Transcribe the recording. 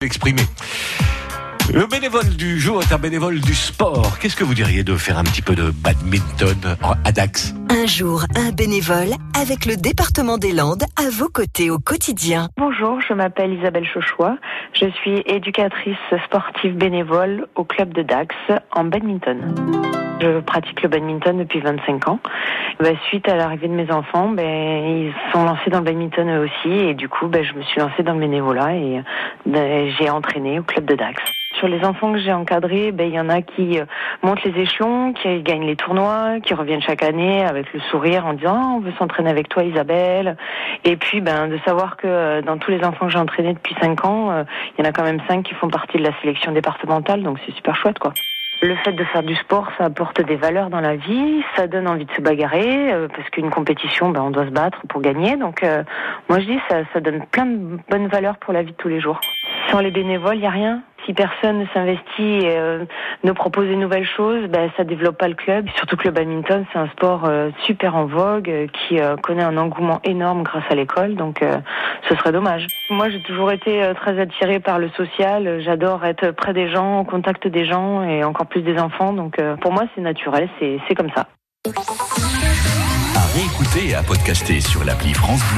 Exprimé. Le bénévole du jour est un bénévole du sport. Qu'est-ce que vous diriez de faire un petit peu de badminton à Dax Un jour, un bénévole avec le département des Landes à vos côtés au quotidien. Bonjour, je m'appelle Isabelle Chauchois. Je suis éducatrice sportive bénévole au club de Dax en badminton. Je pratique le badminton depuis 25 ans. Bah, suite à l'arrivée de mes enfants, ben, ils sont lancés dans le badminton eux aussi et du coup, ben, je me suis lancée dans le bénévolat et ben, j'ai entraîné au club de Dax. Sur les enfants que j'ai encadrés, ben, il y en a qui euh, montent les échelons, qui gagnent les tournois, qui reviennent chaque année avec le sourire en disant ah, on veut s'entraîner avec toi Isabelle. Et puis ben, de savoir que euh, dans tous les enfants que j'ai entraînés depuis 5 ans, euh, il y en a quand même 5 qui font partie de la sélection départementale, donc c'est super chouette quoi. Le fait de faire du sport, ça apporte des valeurs dans la vie, ça donne envie de se bagarrer, parce qu'une compétition, ben, on doit se battre pour gagner. Donc moi je dis, ça, ça donne plein de bonnes valeurs pour la vie de tous les jours. Sans les bénévoles, il a rien si personne ne s'investit et euh, ne propose de nouvelles choses, ben, ça développe pas le club. Surtout que le badminton, c'est un sport euh, super en vogue euh, qui connaît un engouement énorme grâce à l'école, donc ce serait dommage. Moi, j'ai toujours été très attirée par le social. J'adore être près des gens, au contact des gens et encore plus des enfants. Donc pour moi, c'est naturel, c'est comme ça. À réécouter et à podcaster sur l'appli France Bleu.